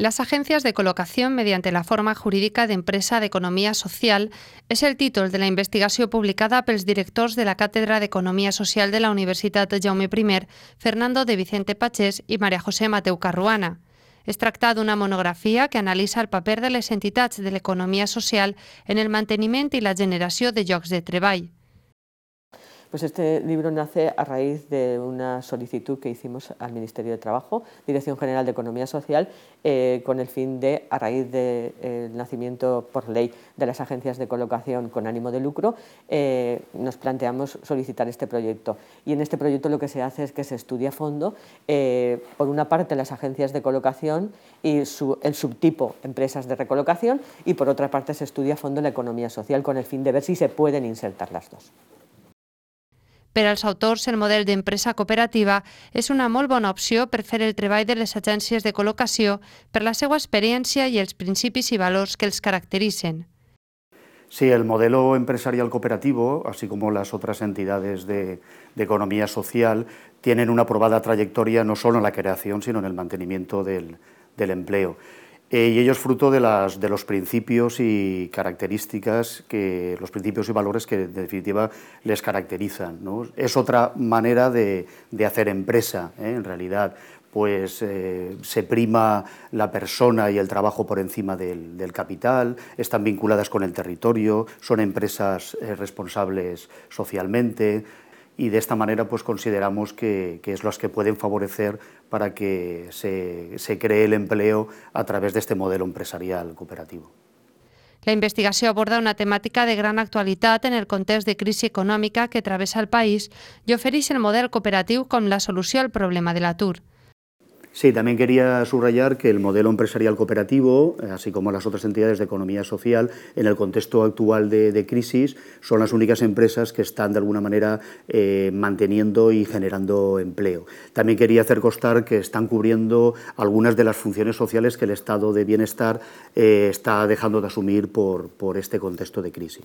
Las agencias de col·locació mediante la forma jurídica d'empresa d'economia social és el títol de la investigació publicada pels directors de la Càtedra d'Economia Social de la Universitat Jaume I, Fernando de Vicente Pachés i Maria José Mateu Carruana. Es tracta d'una monografia que analitza el paper de les entitats de l'economia social en el manteniment i la generació de llocs de treball. Pues este libro nace a raíz de una solicitud que hicimos al Ministerio de Trabajo, Dirección General de Economía Social, eh, con el fin de, a raíz del de, nacimiento por ley de las agencias de colocación con ánimo de lucro, eh, nos planteamos solicitar este proyecto. Y en este proyecto lo que se hace es que se estudia a fondo, eh, por una parte, las agencias de colocación y su, el subtipo empresas de recolocación, y por otra parte se estudia a fondo la economía social con el fin de ver si se pueden insertar las dos. Per als autors, el model d'empresa cooperativa és una molt bona opció per fer el treball de les agències de col·locació per la seva experiència i els principis y valors que els caracteritzen. Sí, el modelo empresarial cooperativo, así como las otras entidades de, de, economía social, tienen una probada trayectoria no solo en la creación, sino en el mantenimiento del, del empleo. Eh, y ello es fruto de, las, de los principios y características, que, los principios y valores que en definitiva les caracterizan. ¿no? Es otra manera de, de hacer empresa, ¿eh? en realidad, pues eh, se prima la persona y el trabajo por encima del, del, capital, están vinculadas con el territorio, son empresas responsables socialmente, y de esta manera pues consideramos que, que es los que pueden favorecer para que se, se cree el empleo a través de este modelo empresarial cooperativo. La investigació aborda una temàtica de gran actualitat en el context de crisi econòmica que travessa el país i ofereix el model cooperatiu com la solució al problema de l'atur. Sí, también quería subrayar que el modelo empresarial cooperativo, eh, así como las otras entidades de economía social, en el contexto actual de, crisis, son las únicas empresas que están de alguna manera eh, manteniendo y generando empleo. También quería hacer constar que están cubriendo algunas de las funciones sociales que el estado de bienestar eh, está dejando de asumir por, por este contexto de crisis.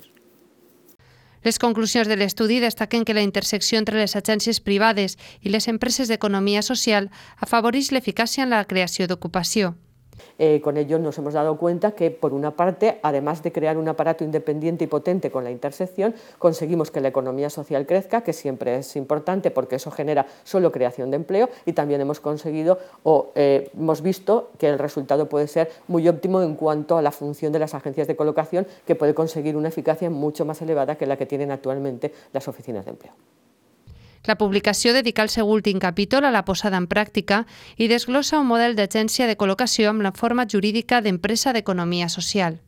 Les conclusions de l'estudi destaquen que la intersecció entre les agències privades i les empreses d'economia social afavoreix l'eficàcia en la creació d'ocupació. Eh, con ello nos hemos dado cuenta que, por una parte, además de crear un aparato independiente y potente con la intersección, conseguimos que la economía social crezca, que siempre es importante porque eso genera solo creación de empleo, y también hemos conseguido o eh, hemos visto que el resultado puede ser muy óptimo en cuanto a la función de las agencias de colocación, que puede conseguir una eficacia mucho más elevada que la que tienen actualmente las oficinas de empleo. La publicació dedica el seu últim capítol a la posada en pràctica i desglossa un model d'agència de col·locació amb la forma jurídica d'empresa d'economia social.